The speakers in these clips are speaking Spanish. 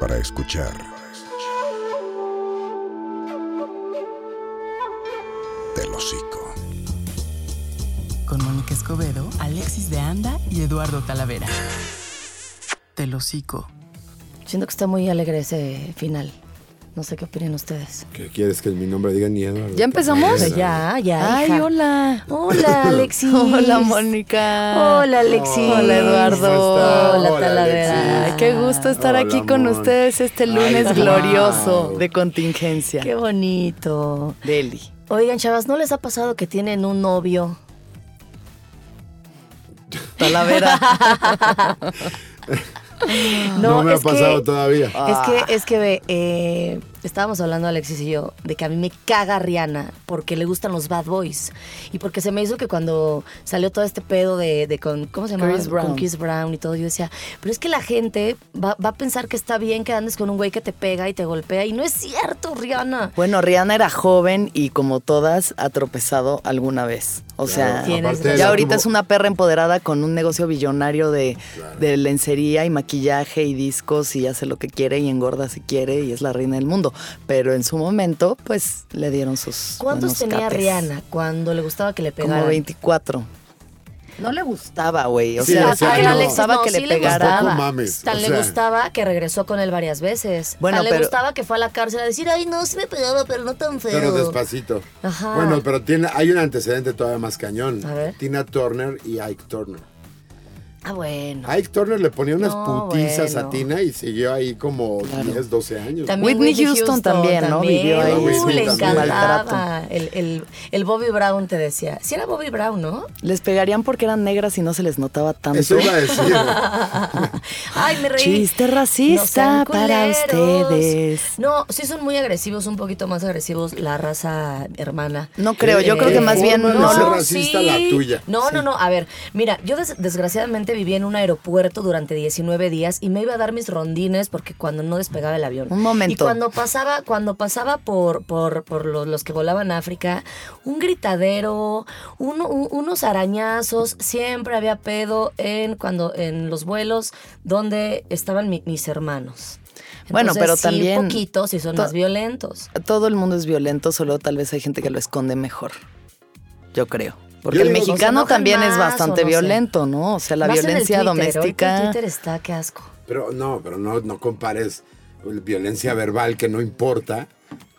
para escuchar. Del hocico. Con Mónica Escobedo, Alexis de Anda y Eduardo Talavera. Del hocico. Siento que está muy alegre ese final. No sé qué opinan ustedes. ¿Qué quieres que mi nombre diga ni Eduardo? ¿Ya empezamos? Ya, ya. Ay, hija. hola. Hola, Alexis. Hola, Mónica. Hola, Alexis. Hola, Eduardo. Hola, Hola, Talavera. Alexis. Qué gusto estar Hola, aquí con ustedes este lunes Ay, glorioso wow. de contingencia. Qué bonito. Deli. Oigan, chavas, ¿no les ha pasado que tienen un novio? Talavera. No, me ha pasado que, todavía. Es que, es que ve, eh, estábamos hablando Alexis y yo de que a mí me caga Rihanna porque le gustan los bad boys y porque se me hizo que cuando salió todo este pedo de, de con, ¿cómo se llama? Chris Brown. Con Chris Brown y todo, yo decía, pero es que la gente va, va a pensar que está bien que andes con un güey que te pega y te golpea y no es cierto, Rihanna. Bueno, Rihanna era joven y como todas ha tropezado alguna vez. O sea, ya ahorita tuvo- es una perra empoderada con un negocio billonario de, de lencería y maquillaje y discos y hace lo que quiere y engorda si quiere y es la reina del mundo. Pero en su momento, pues le dieron sus. ¿Cuántos tenía cates. Rihanna cuando le gustaba que le pegaran? Como 24. No le gustaba, güey. O Sí, sea, o sea, ¿a qué no. le gustaba no, que sí le pegara? mames, Tan o le gustaba que regresó con él varias veces. Bueno, Tan le gustaba que fue a la cárcel a decir, ay, no, sí me pegaba, pero no tan feo. Pero despacito. Ajá. Bueno, pero tiene, hay un antecedente todavía más cañón. A ver. Tina Turner y Ike Turner. Ah, bueno. Ike Turner le ponía unas No, putizas bueno. a Tina y siguió ahí como 10, 12 años. También Whitney Houston también, ¿no? Vivió ahí. Uh, le también. encantaba. El, el, el Bobby Brown te decía. Sí era Bobby Brown, ¿no? Les pegarían porque eran negras y no se les notaba tanto. Eso iba a decir. Ay, me reí. Chiste racista para ustedes. No, sí son muy agresivos, un poquito más agresivos la raza hermana. No creo, yo creo que más bien no. racista la tuya. No, no, no. A ver, mira, yo des- desgraciadamente viví en un aeropuerto durante 19 días y me iba a dar mis rondines porque cuando no despegaba el avión. Un momento. Y cuando pasaba, cuando pasaba por, por, por lo- los, que volaban a África, un gritadero, un- un- unos arañazos, siempre había pedo en cuando en los vuelos donde estaban mi- mis hermanos. Bueno, pero sí, también- poquitos y son más violentos. Todo el mundo es violento, solo tal vez hay gente que lo esconde mejor. Yo creo. Porque Yo el digo, mexicano también es bastante sé. violento, ¿no? O sea, la Más en el violencia Twitter, ahorita doméstica. El Twitter está, qué asco. Pero no, pero no, no compares violencia verbal que no importa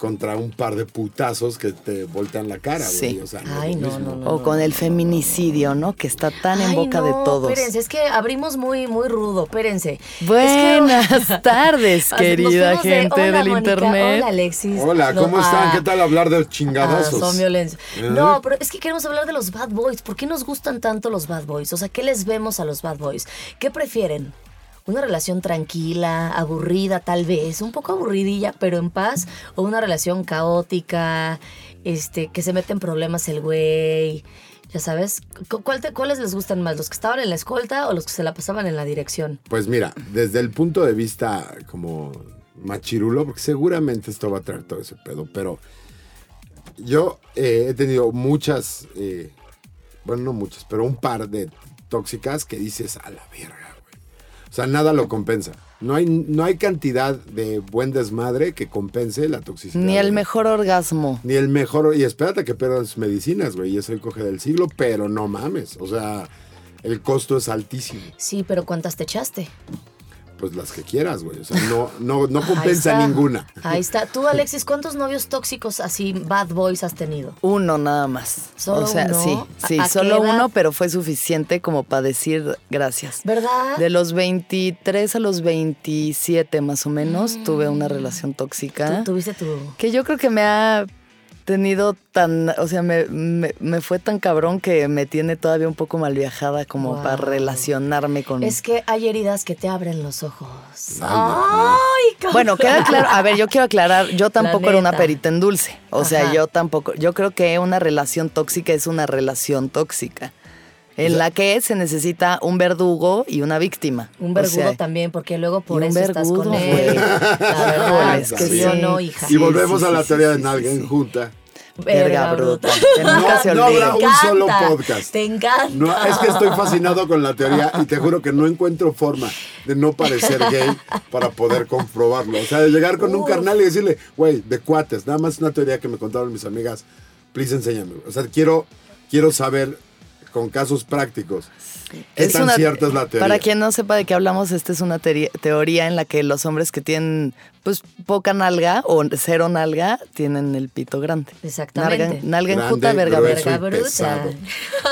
contra un par de putazos que te voltean la cara, güey. Sí. O sea, Ay, no, no, no. O con el feminicidio, ¿no? Que está tan en boca de todos. Espérense, es que abrimos muy, muy rudo, espérense. Buenas Es que- tardes, querida de, gente "Hola, del internet. Hola, Alexis. Hola, No, ¿cómo están? ah, ¿Qué tal hablar de ah, chingadazos? son violencia. ¿Eh? No, pero es que queremos hablar de los bad boys. ¿Por qué nos gustan tanto los bad boys? O sea, ¿qué les vemos a los bad boys? ¿Qué prefieren? ¿Una relación tranquila, aburrida tal vez, un poco aburridilla, pero en paz? ¿O una relación caótica, este, que se mete en problemas el güey? Ya sabes, ¿Cu- cuál te- ¿cuáles les gustan más? ¿Los que estaban en la escolta o los que se la pasaban en la dirección? Pues mira, desde el punto de vista como machirulo, porque seguramente esto va a traer todo ese pedo, pero yo eh, he tenido muchas, eh, bueno, no muchas, pero un par de tóxicas que dices a la verga, sea, nada lo compensa. No hay, no hay cantidad de buen desmadre que compense la toxicidad. Ni el mejor orgasmo. Ni el mejor. Y espérate que pierdas medicinas, güey. Y es el coge del siglo, pero no mames. O sea, el costo es altísimo. Sí, pero ¿cuántas te echaste? Pues las que quieras, güey. O sea, no, no, no compensa ninguna. Ahí está. Tú, Alexis, ¿cuántos novios tóxicos así, bad boys, has tenido? Uno nada más. ¿Solo o sea, uno? sí, sí, ¿A- a solo uno, pero fue suficiente como para decir gracias. ¿Verdad? De los 23 a los 27 más o menos tuve una relación tóxica. Mm. Tú tuviste tu... Que yo creo que me ha tenido tan, o sea, me, me- me fue tan cabrón que me tiene todavía un poco mal viajada como Wow. para relacionarme con... Es que hay heridas que te abren los ojos. Ay. Bueno, queda claro, a ver, yo quiero aclarar, yo tampoco era una perita en dulce. O sea, Ajá. yo tampoco, yo creo que una relación tóxica es una relación tóxica. En la que se necesita un verdugo y una víctima. Un O vergudo sea, también, porque luego por eso estás con él. La verdad, es que sí o sí. no, hija. y volvemos sí, a la sí, teoría sí, de sí, Nalga sí, en sí. junta. Verga bruta. Nunca se no habrá un encanta, solo podcast. Te encanta. No, es que estoy fascinado con la teoría y te juro que no encuentro forma de no parecer gay para poder comprobarlo. O sea, de llegar con un carnal y decirle, güey, de cuates, nada más una teoría que me contaron mis amigas, please enséñame. O sea, quiero, quiero saber con casos prácticos qué Es tan una- cierta es la teoría. Para quien no sepa de qué hablamos, esta es una teoría, teoría en la que los hombres que tienen pues poca nalga o cero nalga tienen el pito grande. Exactamente. Nalga, nalga Grande, enjuta, verga verga. bruta.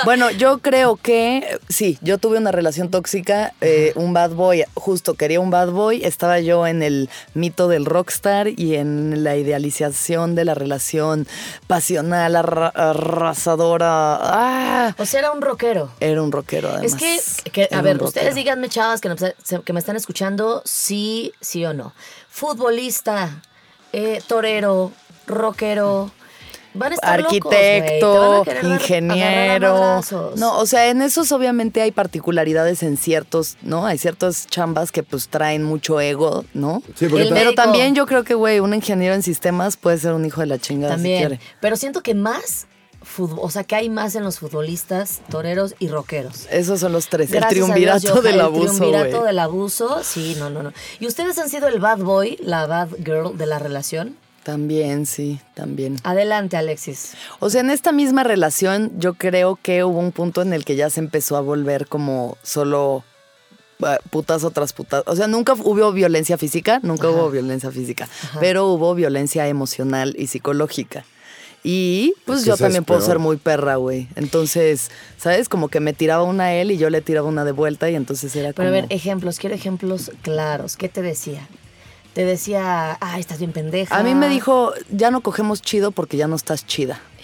Bueno, yo creo que sí, yo tuve una relación tóxica, eh, un bad boy, justo quería un bad boy, estaba yo en el mito del rockstar y en la idealización de la relación pasional, arra- arrasadora. ¡Ah! O sea, era un rockero. Era un rockero además. Es que, que- a ver, ustedes díganme, chavas, que, que me están escuchando, sí, sí o no. Futbolista, eh, torero, rockero. Van a estar locos, güey. Te van a arquitecto, ingeniero. No, o sea, en esos obviamente hay particularidades en ciertos, ¿no? Hay ciertas chambas que pues traen mucho ego, ¿no? Sí, Pero médico. también yo creo que, güey, un ingeniero en sistemas puede ser un hijo de la chingada También. si quiere. Pero siento que más, fútbol, o sea, que hay más en los futbolistas, toreros y rockeros. Esos son los tres. Gracias el triunvirato Dios, del El abuso, triunvirato güey. del abuso, sí, no, no, no. ¿Y ustedes han sido el bad boy, la bad girl de la relación? También, sí, también. Adelante, Alexis. O sea, en esta misma relación yo creo que hubo un punto en el que ya se empezó a volver como solo eh, putazo tras putazo. O sea, nunca hubo violencia física, nunca Ajá. hubo violencia física, pero hubo violencia emocional y psicológica. Y pues Es que yo también puedo ser muy perra, güey. Entonces, ¿sabes? Como que me tiraba una a él y yo le tiraba una de vuelta y entonces era Pero como... a ver, ejemplos, quiero ejemplos claros. ¿Qué te decía? Te decía, ah, estás bien pendeja. A mí me dijo, ya no cogemos chido porque ya no estás chida.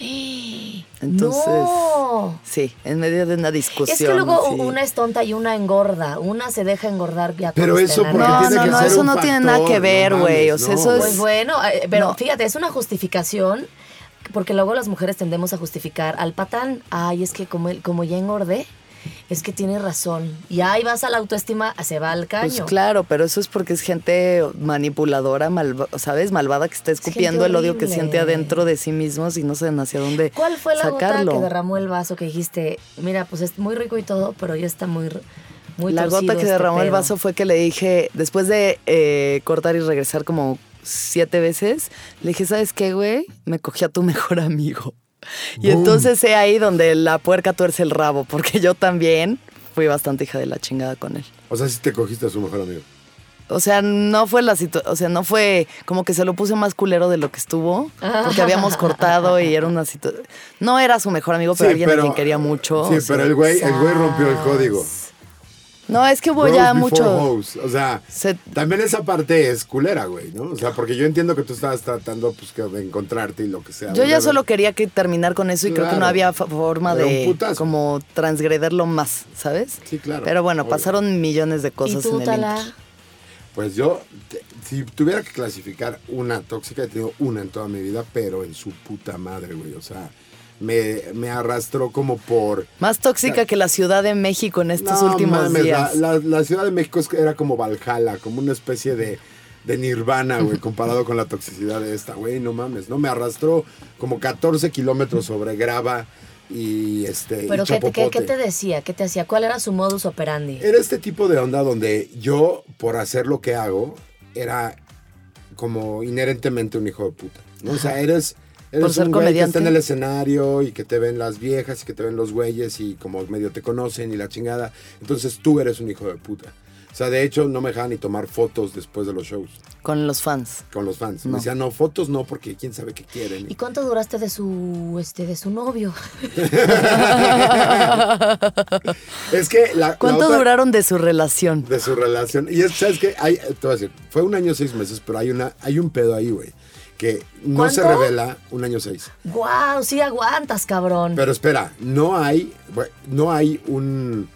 Entonces, no. sí, en medio de una discusión. Es que luego sí. una es tonta y una engorda. Una se deja engordar ya Pero eso porque. No, tiene no, que no, ser eso un no tiene nada que ver, no güey. O sea, no. eso es- Pues bueno, eh, pero No. fíjate, es una justificación, porque luego las mujeres tendemos a justificar al patán. Ay, es que como, él- como ya engordé, es que tiene razón. Y ahí vas a la autoestima, se va al caño. Pues claro, pero eso es porque es gente manipuladora, malva- ¿sabes? Malvada que está escupiendo el odio que siente adentro de sí mismos y no saben hacia dónde ¿Cuál fue la sacarlo. gota que derramó el vaso que dijiste, mira, pues es muy rico y todo, pero ya está muy, muy La gota que este derramó el pedo"? vaso fue que le dije, después de eh, cortar y regresar como siete veces, le dije, ¿sabes qué, güey? Me cogí a tu mejor amigo. Y entonces es ahí donde la puerca tuerce el rabo, porque yo también fui bastante hija de la chingada con él. O sea, si te cogiste a su mejor amigo. O sea, no fue la situación, o sea, no fue como que se lo puse más culero de lo que estuvo, porque habíamos cortado y era una situación. No era su mejor amigo, pero alguien a quien quería mucho. Sí, sea. pero el güey, el güey rompió el código. No, es que hubo Bros ya mucho. O sea, Se- también esa parte es culera, güey, ¿no? O sea, porque yo entiendo que tú estabas tratando pues, que de encontrarte y lo que sea. Yo ya solo quería que terminar con eso y creo que no había forma Era de como transgrederlo más, ¿sabes? Sí, claro. Pero bueno, Obvio. pasaron millones de ¿Y cosas tú, en el Tala? Pues yo, te- si tuviera que clasificar una tóxica, he tenido una en toda mi vida, pero en su puta madre, güey. O sea, me, me arrastró como por... Más tóxica que la Ciudad de México en estos No últimos mames, días. La, la- la Ciudad de México era como Valhalla, como una especie de, de nirvana, güey, comparado con la toxicidad de esta, güey, no mames, ¿no? Me arrastró como 14 kilómetros sobre grava y este... y ¿Pero qué, te- qué, qué te decía? ¿Qué te hacía? ¿Cuál era su modus operandi? Era este tipo de onda donde yo, por hacer lo que hago, era como inherentemente un hijo de puta. ¿no? O sea, eres, eres Por ser un güey que comediante. está en el escenario y que te ven las viejas y que te ven los güeyes y como medio te conocen y la chingada. Entonces tú eres un hijo de puta. O sea, de hecho, no me dejaban ni tomar fotos después de los shows Con los fans. con los fans. No. Me decían, no, fotos no, porque quién sabe qué quieren. ¿Y cuánto duraste de su este de su novio? es que la, la ¿Cuánto otra- duraron de su relación? de su relación. Y es, ¿sabes qué? Hay, te voy a decir, fue un año seis meses, pero hay una, hay un pedo ahí, güey. Que no se revela un año seis. ¡Guau! Sí aguantas, cabrón. Pero espera, no hay, no hay un,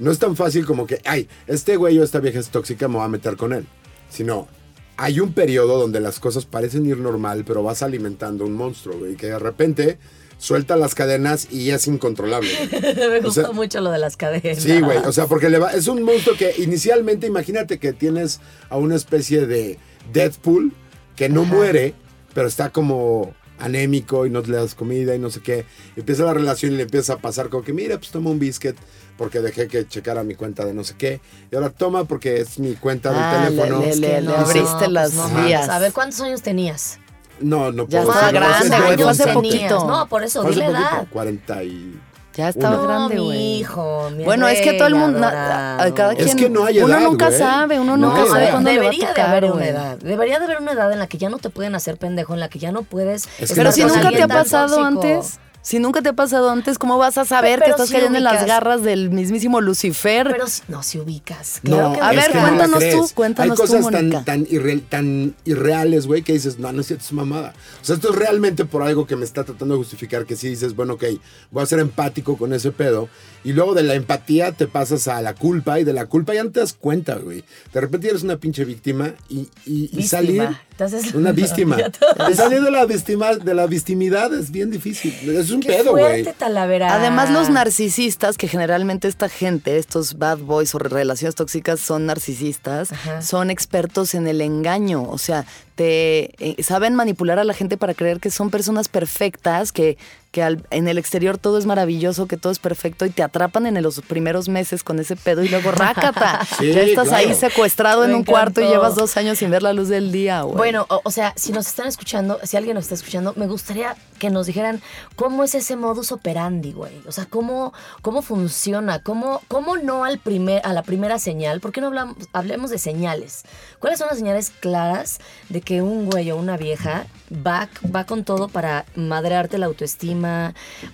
no es tan fácil como que, ay, este güey o esta vieja es tóxica, me voy a meter con él. Sino, hay un periodo donde las cosas parecen ir normal, pero vas alimentando un monstruo, güey, que de repente suelta las cadenas y es incontrolable. Me gustó sea- mucho lo de las cadenas. Sí, güey. O sea, porque le va, es un monstruo que inicialmente, imagínate que tienes a una especie de Deadpool que no muere, pero está como anémico y no le das comida y no sé qué. Empieza la relación y le empieza a pasar como que, mira, pues toma un biscuit porque dejé que checara mi cuenta de no sé qué. Y ahora toma porque es mi cuenta del Ah, teléfono. le- le- Que no, abriste pues las no vías. A ver, ¿cuántos años tenías? No, no Ya puedo estaba decirlo, grande, güey, hace poquito. No, por eso, dile edad. 40 y... Ya estaba No, grande, güey. hijo, mi Bueno, es que todo el mundo, a- a cada Es quien, que no hay uno edad, nunca güey. sabe, uno No nunca sabe edad. cuándo le va a debería de haber una edad. Debería de haber una edad en la que ya no te pueden hacer pendejo, en la que ya no puedes. que estar Pero si nunca te ha pasado tóxico. antes, si nunca te ha pasado antes, ¿cómo vas a saber Pero que estás cayendo en las garras del mismísimo Lucifer? Pero si, no, si ubicas. Claro No, que A es ver, no cuéntanos tú, cuéntanos Hay tú, cosas Mónica. tan, tan, irre- tan irreales, güey, que dices, no, no es cierto, es mamada. O sea, esto es realmente por algo que me está tratando de justificar que sí dices, bueno, ok, voy a ser empático con ese pedo. Y luego de la empatía te pasas a la culpa y de la culpa ya no te das cuenta, güey. De repente eres una pinche víctima y, y- y Víctima. salir... Entonces- una víctima. Te- salir de la, víctima, de la vistimidad es bien difícil. Es un Qué pedo, güey. fuerte, Talavera. Además, los narcisistas, que generalmente esta gente, estos bad boys o relaciones tóxicas son narcisistas, Ajá. son expertos en el engaño. O sea, te eh, saben manipular a la gente para creer que son personas perfectas, que, que al- en el exterior todo es maravilloso, que todo es perfecto y te atrapan en los primeros meses con ese pedo y luego rácata. Sí, ya estás ahí secuestrado en un cuarto y llevas dos años sin ver la luz del día, güey. Bueno, o, o sea, si nos están escuchando, si alguien nos está escuchando, me gustaría que nos dijeran cómo es ese modus operandi, güey. O sea, cómo, cómo funciona, cómo, cómo no al primer, a la primera señal. ¿Por qué no hablamos, hablemos de señales? ¿Cuáles son las señales claras de que un güey o una vieja va, va con todo para madrearte la autoestima,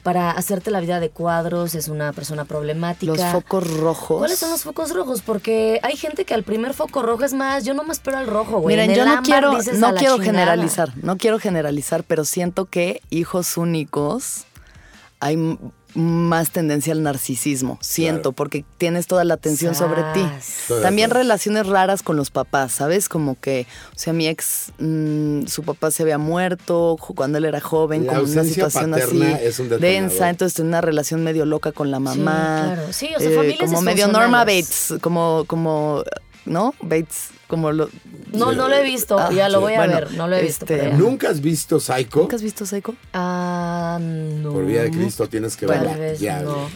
para hacerte la vida de cuadros, es una persona problemática? los focos rojos. ¿Cuáles son los focos rojos? Porque hay gente que al primer foco rojo es más, yo no me espero al rojo, güey. Miren, En yo no quiero, generalizar, no quiero generalizar, pero siento que hijos únicos hay más tendencia al narcisismo, siento, Claro. porque tienes toda la atención sobre ti. También relaciones raras con los papás, ¿sabes? Como que, o sea, mi ex, mm, su papá se había muerto cuando él era joven, La como una situación así es un densa, entonces tiene una relación medio loca con la mamá. claro. Sí, o sea, familias como medio Norma. Bates, como, como, ¿no? Bates, como lo, No, no lo he visto, Ah, ya lo sí. voy a Bueno, ver, no lo he visto. este. ¿Nunca has visto Psycho? ¿Nunca has visto Psycho? Ah, no. Por vida de Cristo tienes que Tal verla. no.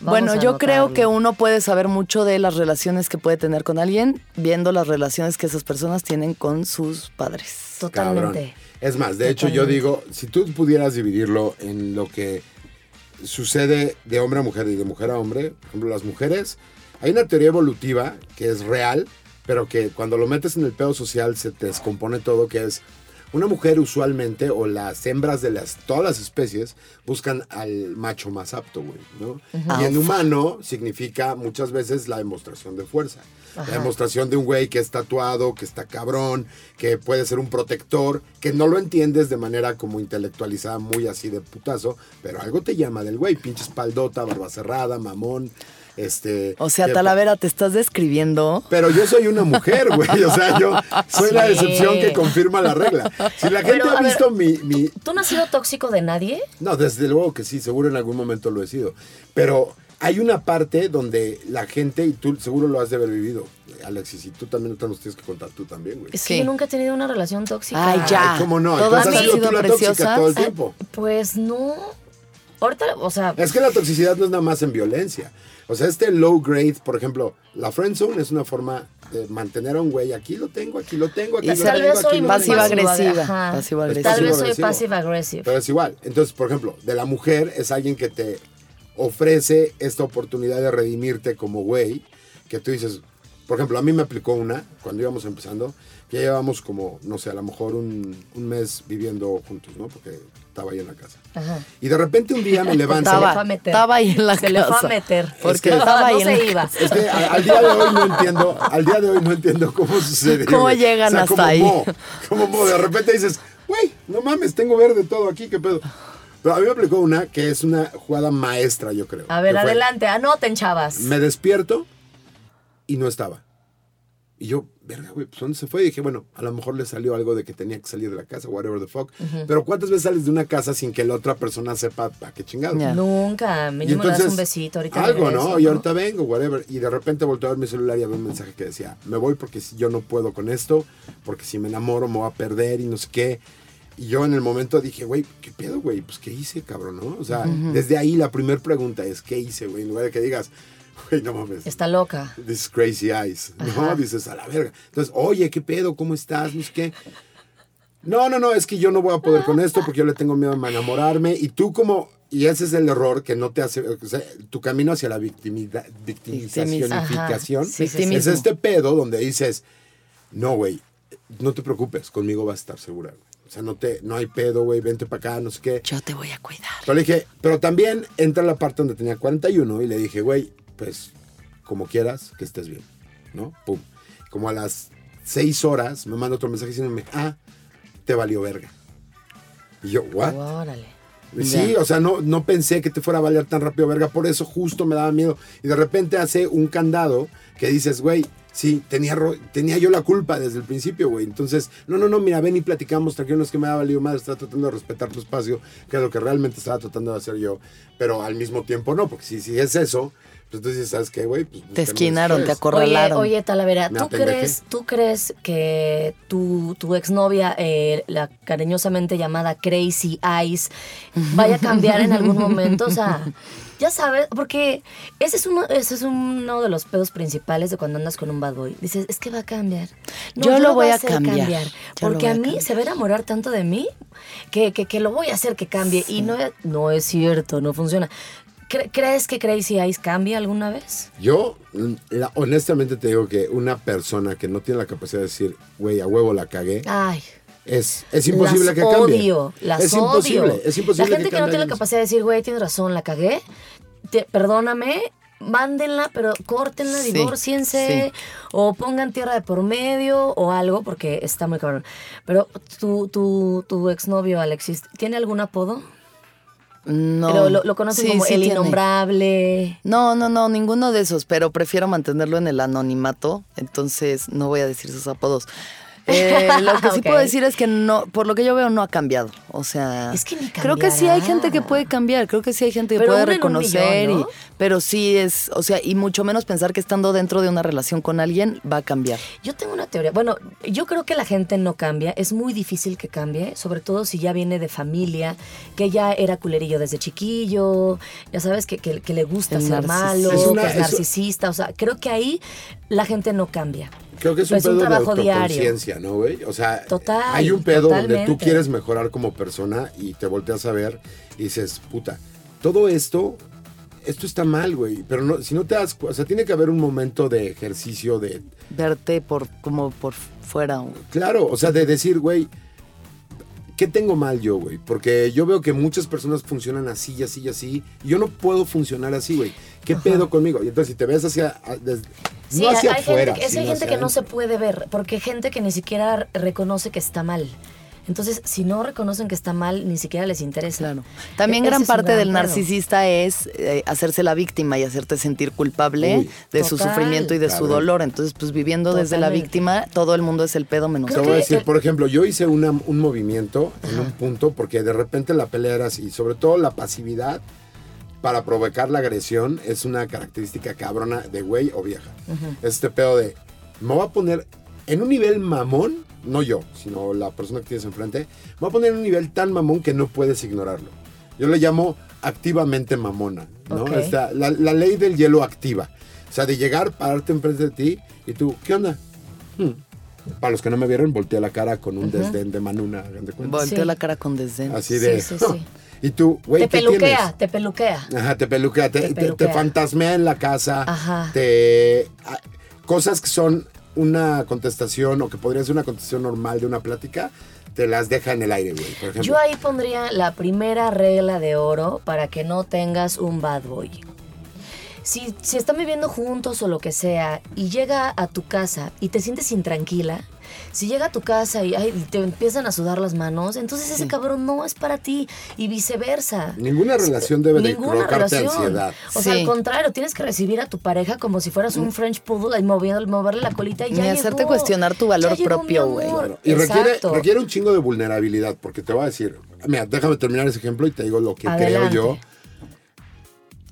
bueno, yo creo que uno puede saber mucho de las relaciones que puede tener con alguien viendo las relaciones que esas personas tienen con sus padres. Cabrón. Totalmente. Es más, de hecho yo digo, si tú pudieras dividirlo en lo que sucede de hombre a mujer y de mujer a hombre, por ejemplo, las mujeres, hay una teoría evolutiva que es real, pero que cuando lo metes en el pedo social se te descompone todo, que es una mujer usualmente, o las hembras de las, todas las especies, buscan al macho más apto, güey, ¿no? Y en humano significa muchas veces la demostración de fuerza. La demostración de un güey que es tatuado, que está cabrón, que puede ser un protector, que no lo entiendes de manera como intelectualizada, muy así de putazo, pero algo te llama del güey, pinche espaldota, barba cerrada, mamón, este... O sea, que- Talavera, te estás describiendo. pero yo soy una mujer, güey. O sea, yo soy la Sí. excepción que confirma la regla. Si la gente Pero, ha ver, visto mi, mi, ¿Tú no has sido tóxico de nadie? no, desde luego que sí, seguro en algún momento lo he sido. Pero hay una parte donde la gente, y tú seguro lo has de haber vivido, Alexis, y tú también te nos tienes que contar tú también, güey. Es Sí. que yo nunca he tenido una relación tóxica. Ay, ya. Ay, ¿Cómo no? Todas Entonces han has sido sido tú la tóxica preciosas. todo el tiempo. Pues no. Ahorita, o sea, Es que la toxicidad no es nada más en violencia. O sea, este low grade, por ejemplo, la friendzone es una forma de mantener a un güey. Aquí lo tengo, aquí lo tengo, aquí Y lo tal tengo, vez soy. Pasiva agresiva, pasivo Es Tal agresiva. vez soy agresivo. passive aggressive. Pero es igual. Entonces, por ejemplo, de la mujer es alguien que te ofrece esta oportunidad de redimirte como güey, que tú dices, por ejemplo, a mí me aplicó una cuando íbamos empezando, ya llevamos como, no sé, a lo mejor un, un mes viviendo juntos, ¿no? Porque estaba ahí en la casa. Ajá. Y de repente un día me levanto. Se le Estaba- fue a meter. estaba ahí en la Se le fue casa. a meter. Porque estaba ahí no en se la iba. Es que a- al día de hoy no entiendo, al día de hoy no entiendo cómo sucede. ¿Cómo llegan hasta como ahí? mo, como mo, de repente dices, güey, no mames, tengo verde todo aquí, qué pedo. Pero a mí me aplicó una que es una jugada maestra, yo creo. A ver, adelante, anoten, chavas. Me despierto y no estaba. Y yo, verga, güey, pues ¿dónde se fue? Y dije, bueno, a lo mejor le salió algo de que tenía que salir de la casa, whatever the fuck. Pero ¿cuántas veces sales de una casa sin que la otra persona sepa a qué chingado? Ya. Nunca, mínimo le das un besito ahorita. Algo, regreso, ¿no? Y ahorita vengo, whatever. Y de repente volteo a ver mi celular y había un mensaje que decía, me voy porque yo no puedo con esto, porque si me enamoro me voy a perder y no sé qué. Y yo en el momento dije, güey, ¿qué pedo, güey? Pues, ¿qué hice, cabrón, no? O sea, desde ahí la primera pregunta es, ¿qué hice, güey? En lugar de que digas, güey, no mames. Está loca. This crazy eyes. No, dices, a la verga. Entonces, oye, ¿qué pedo? ¿Cómo estás? No sé qué. No, no, no, es que yo no voy a poder con esto porque yo le tengo miedo a enamorarme. Y tú como, y ese es el error que no te hace, o sea, tu camino hacia la victimida, victimización Ajá, sí, sí, sí. es este pedo donde dices, no, güey, no te preocupes, conmigo vas a estar segura. güey. O sea, no, te, no hay pedo, güey, vente para acá, no sé qué. Yo te voy a cuidar. Yo le dije, pero también entra la parte donde tenía 41 y le dije, güey, pues como quieras, que estés bien, ¿no? Pum. Como a las 6 horas me manda otro mensaje diciéndome, ah, te valió verga. Y yo, ¿what? Órale. Y Sí, o sea, no, no pensé que te fuera a valer tan rápido verga, por eso justo me daba miedo. Y de repente hace un candado que dices, güey, sí, tenía, tenía yo la culpa desde el principio, güey. Entonces, no, no, no, mira, ven y platicamos, tranquilo, no es que me ha valido más, estaba tratando de respetar tu espacio, que es lo que realmente estaba tratando de hacer yo. Pero al mismo tiempo no, porque si, si es eso, pues entonces, ¿sabes qué, güey? Pues, Te esquinaron, te acorralaron. Oye, oye, Talavera, ¿tú crees, ¿tú crees que tu, tu exnovia, eh, la cariñosamente llamada Crazy Eyes, vaya a cambiar en algún momento? O sea, ya sabes, porque ese es uno, ese es uno de los pedos principales de cuando andas con un bad boy. Dices, es que va a cambiar. Yo lo voy a hacer cambiar. Porque a a mí cambiar. se va a enamorar tanto de mí que, que, que lo voy a hacer que cambie. Y no, no es cierto, no funciona. ¿Cre- ¿Crees que Crazy Eyes cambie alguna vez? Yo, mm, la- honestamente te digo que una persona que no tiene la capacidad de decir, güey, a huevo la cagué, Ay, es, es imposible las que cambie. odio, las es odio. imposible, es imposible La gente que, no tiene la capacidad de decir, güey, tienes razón, la cagué, te- perdóname, mándenla, pero córtenla, Sí, divórciense, o pongan tierra de por medio, o algo, porque está muy cabrón. Pero tu, tu, tu exnovio, Alexis, ¿tiene algún apodo? No. Lo, lo, lo conocen Sí, como sí el tiene. innombrable. No, no, no, ninguno de esos, pero prefiero mantenerlo en el anonimato, entonces no voy a decir sus apodos. Eh, lo que sí puedo decir es que no, por lo que yo veo, no ha cambiado. O sea, Es que ni creo que sí hay gente que puede cambiar, creo que sí hay gente que Pero puede reconocer, millón, y- ¿no? pero sí es, o sea, y mucho menos pensar que estando dentro de una relación con alguien va a cambiar. Yo tengo una teoría. Bueno, yo creo que la gente no cambia. Es muy difícil que cambie, sobre todo si ya viene de familia, que ya era culerillo desde chiquillo, ya sabes, que, que- que le gusta El ser malo, narcisista. Es una- que es es- narcisista. O sea, creo que ahí la gente no cambia. Creo que es un pedo de trabajo autoconciencia, ¿no, güey? O sea, Total, hay un pedo donde tú quieres mejorar como persona y te volteas a ver y dices, puta, todo esto, esto está mal, güey. Pero no, si no te das, o sea, tiene que haber un momento de ejercicio de, Verte por como por fuera. o- claro, o sea, de decir, güey, ¿qué tengo mal yo, güey? Porque yo veo que muchas personas funcionan así y así y así. Y yo no puedo funcionar así, güey. ¿Qué pedo conmigo? Y entonces si te ves hacia, a- des- Sí, no hacia hay afuera, gente, es hay gente que no se puede ver, porque hay gente que ni siquiera reconoce que está mal. Entonces, si no reconocen que está mal, ni siquiera les interesa. Claro. También E- gran parte del narcisista es eh, hacerse la víctima y hacerte sentir culpable Uy. de su sufrimiento y de su dolor. Entonces, pues viviendo desde la víctima, todo el mundo es el pedo menos Te voy a decir, por ejemplo, yo hice una- un movimiento en un punto porque de repente la pelea era así, sobre todo la pasividad para provocar la agresión es una característica cabrona de güey o vieja. Este pedo de, me voy a poner en un nivel mamón, no yo, sino la persona que tienes enfrente, me voy a poner en un nivel tan mamón que no puedes ignorarlo. Yo le llamo activamente mamona, ¿no? Ok. Esta- la, la ley del hielo activa. O sea, de llegar, pararte enfrente de ti y tú, ¿qué onda? Hmm. Para los que no me vieron, volteé la cara con un desdén de manuna, hagan de Sí. la cara con desdén. Así Sí, de. sí, sí. Y tú, güey, te ¿qué peluquea, tienes? te peluquea. Ajá, te peluquea, te, Te te- fantasmea en la casa. Ajá. Te. a- Cosas que son una contestación o que podría ser una contestación normal de una plática, te las deja en el aire, güey. Yo ahí pondría la primera regla de oro para que no tengas un bad boy. Si, si están viviendo juntos o lo que sea y llega a tu casa y te sientes intranquila, si llega a tu casa y, ay, y te empiezan a sudar las manos, entonces ese cabrón no es para ti y viceversa. Ninguna relación debe de Ninguna provocarte relación. ansiedad. O sea, Sí. al contrario, tienes que recibir a tu pareja como si fueras un French poodle y moviendo, moverle la colita y ya Ni hacerte llegó. cuestionar tu valor Ya propio, güey. Claro. Y requiere, requiere un chingo de vulnerabilidad, porque te voy a decir, mira, déjame terminar ese ejemplo y te digo lo que Adelante. creo yo.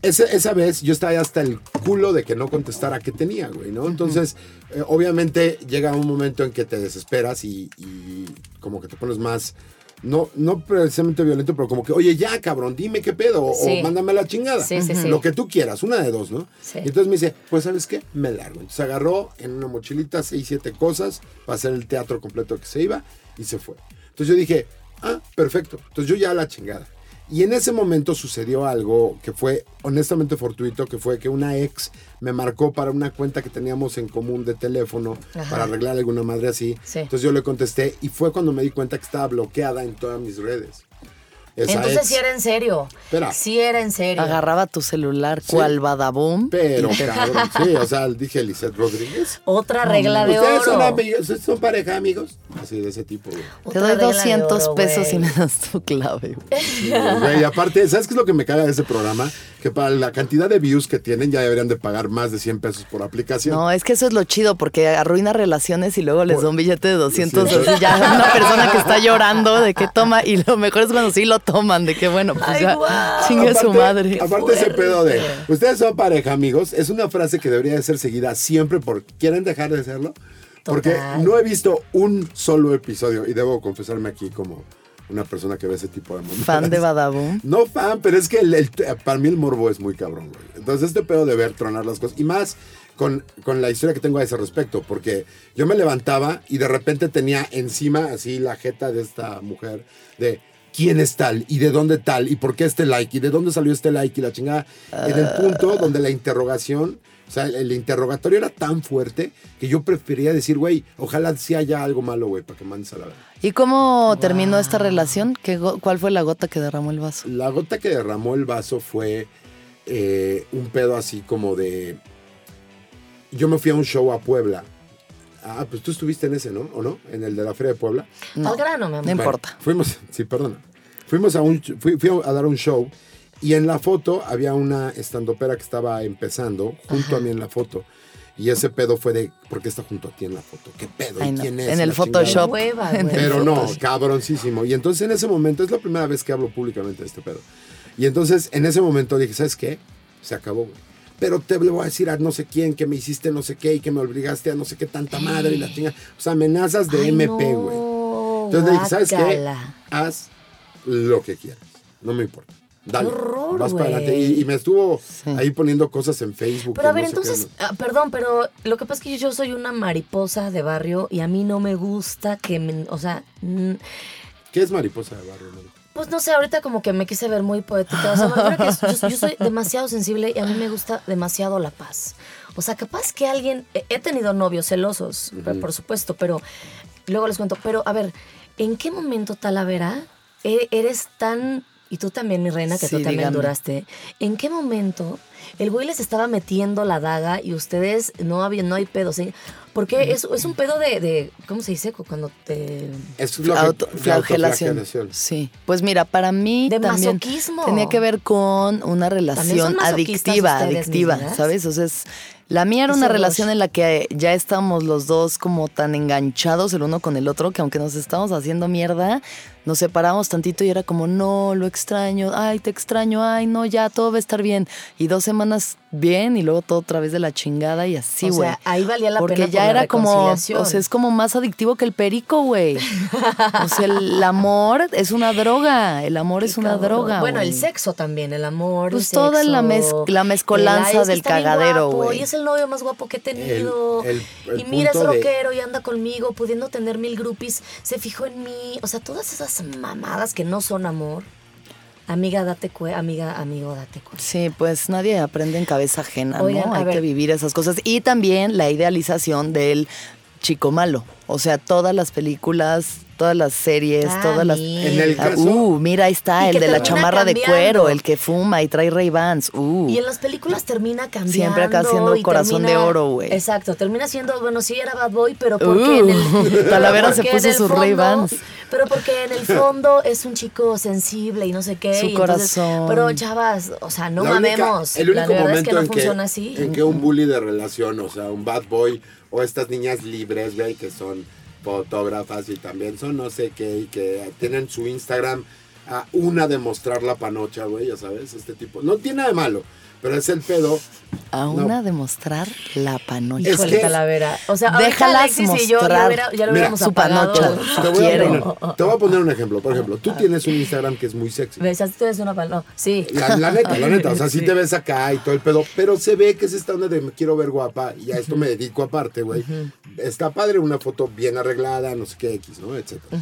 Ese- esa vez yo estaba hasta el culo de que no contestara qué tenía, güey, ¿no? Entonces, eh, obviamente llega un momento en que te desesperas y, y como que te pones más no, no precisamente violento, pero como que, oye, ya, cabrón, dime qué pedo, o- Sí. o mándame la chingada. Sí, sí, sí. Lo que tú quieras, una de dos, ¿no? Sí. Y entonces me dice, pues, ¿sabes qué? Me largo. Entonces agarró en una mochilita seis, siete cosas para hacer el teatro completo que se iba y se fue. Entonces yo dije, ah, perfecto. Entonces yo ya la chingada. Y en ese momento sucedió algo que fue honestamente fortuito, que fue que una ex me marcó para una cuenta que teníamos en común de teléfono Ajá. para arreglar alguna madre así. Sí. Entonces yo le contesté y fue cuando me di cuenta que estaba bloqueada en todas mis redes. Esa Entonces ex. sí era en serio. Espera. Sí era en serio. Agarraba tu celular, cual badaboom. Pero, cabrón, sí, o sea, dije Lisette Rodríguez. Otra regla de ¿Ustedes son amigos? ¿Ustedes son pareja, amigos? Así, de ese tipo. Te doy regla de 200 oro, pesos y me das tu clave. güey. Sí, aparte, ¿sabes qué es lo que me caga de ese programa? Que para la cantidad de views que tienen ya deberían de pagar más de 100 pesos por aplicación. No, es que eso es lo chido, porque arruina relaciones y luego les da un billete de 200 Sí, así ya una persona que está llorando de que toma, y lo mejor es cuando sí lo toman, de que bueno, pues Ay, ya chingue su Aparte- madre. Aparte ese pedo de, ustedes son pareja, amigos, es una frase que debería de ser seguida siempre por, ¿quieren dejar de serlo? Porque Total. no he visto un solo episodio, y debo confesarme aquí como una persona que ve ese tipo de momentos. Fan de Badaboom. No fan, pero es que el- el- para mí el morbo es muy cabrón, güey. Entonces este pedo de ver tronar las cosas, y más con, con la historia que tengo a ese respecto, porque yo me levantaba y de repente tenía encima así la jeta de esta mujer de quién es tal y de dónde tal y por qué este like y de dónde salió este like y la chingada. En el punto donde la interrogación, o sea, el, el interrogatorio era tan fuerte que yo prefería decir, güey, ojalá sí haya algo malo, güey, para que mandes a la verdad. ¿Y cómo terminó esta relación? ¿Qué ¿Cuál fue la gota que derramó el vaso? La gota que derramó el vaso fue eh, un pedo así como de. Yo me fui a un show a Puebla. Ah, pues tú estuviste en ese, ¿no? ¿O no? En el de la Feria de Puebla. Al grano, mi amor. No importa. Fuimos, sí, perdona. Fuimos a un, fui, fui a dar un show y en la foto había una estandopera que estaba empezando junto a mí en la foto. Y ese pedo fue de, ¿por qué está junto a ti en la foto? ¿Qué pedo? Ay, ¿Y no. quién es? En el. Photoshop. Hueva, En güey. el Pero no, Photoshop. cabroncísimo. Y entonces en ese momento, es la primera vez que hablo públicamente de este pedo. Y entonces en ese momento dije, ¿sabes qué? Se acabó, güey. Pero te le voy a decir a no sé quién que me hiciste no sé qué y que me obligaste a no sé qué tanta madre y la chinga. O sea, amenazas de Ay, MP, no, güey. Entonces le dije, ¿sabes qué? Haz lo que quieras. No me importa. Dale. Qué horror, vas para adelante. Y, y me estuvo ahí poniendo cosas en Facebook. Pero a ver, no entonces, ah, perdón, pero lo que pasa es que yo soy una mariposa de barrio y a mí no me gusta que, me- o sea, ¿Qué es mariposa de barrio? no? pues no sé, ahorita como que me quise ver muy poética. O sea, me que yo, yo soy demasiado sensible y a mí me gusta demasiado la paz. O sea, capaz que alguien, he- tenido novios celosos, por- por supuesto, pero luego les cuento, pero a ver, ¿en qué momento Talavera e- eres tan, y tú también, mi reina, que Sí, tú también dígame. duraste, ¿en qué momento el güey les estaba metiendo la daga y ustedes no había, no hay pedo? ¿sí? Porque es, es un pedo de, de, ¿cómo se dice? Cuando te... Es que- Auto- flagelación. Sí, pues mira, para mí De también masoquismo. tenía que ver con una relación adictiva, ustedes, adictiva. ¿sabes? O sea, es- la mía era una dos. relación en la que ya estábamos los dos como tan enganchados el uno con el otro que aunque nos estábamos haciendo mierda, nos separamos tantito y era como, no, lo extraño, ay, te extraño, ay, no, ya, todo va a estar bien. Y dos semanas bien y luego todo otra vez de la chingada y así, O güey. sea, ahí valía la Porque pena ya por la era como, o sea, es como más adictivo que el perico, güey. O sea, el amor es una droga, el amor es una Cabrón. droga. Bueno, el sexo también, el amor. Pues el toda sexo, la mez- la mezcolanza el, "Ay, es que del cagadero, güey. Y es el novio más guapo que he tenido. El- el- el y mira, es de- rockero y anda conmigo, pudiendo tener mil groupies. Se fijó en mí. O sea, todas esas mamadas que no son amor. Amiga, date cuenta. Amiga, amigo, date cuenta. Sí, pues nadie aprende en cabeza ajena, Oigan, ¿no? Hay ver. que vivir esas cosas. Y también la idealización del chico malo. O sea, todas las películas, todas las series, Ah, todas las... En el Ah, caso- uh, mira, ahí está, el de la chamarra de cambiando. cuero, el que fuma y trae Ray Bans. Uh. Y en las películas termina cambiando. Siempre acá haciendo y corazón de termina- oro, güey. Exacto, termina siendo, bueno, sí era bad boy, pero porque en el. Uh, Talavera se puso sus fondo- Ray-Bans. Pero porque en el fondo es un chico sensible y no sé qué. Su y entonces- corazón. pero chavas, o sea, no La única- mamemos. el único la verdad momento es que no en, funciona así. en que un bully de relación, o sea, un bad boy, o estas niñas libres, güey, que son fotógrafas y también son no sé qué, y que tienen su Instagram a una de mostrar la panocha, güey, ya sabes, este tipo. No tiene de malo, Pero es el pedo. A No. una demostrar la panocha. Es que- Talavera. O sea, Déjalas Alexis y yo ya, mostrar. hubiera- ya lo Mira, hubiéramos su apagado. panocha. Te voy, a poner, te voy a poner un ejemplo. Por ejemplo, tú tienes un Instagram que es muy sexy. ¿Ves? Así tú eres una no, Sí. La, la neta, la neta. O sea, sí te ves acá y todo el pedo, pero se ve que es esta onda de me quiero ver guapa y a esto me dedico aparte, güey. Está padre una foto bien arreglada, no sé qué X, ¿no? Etcétera.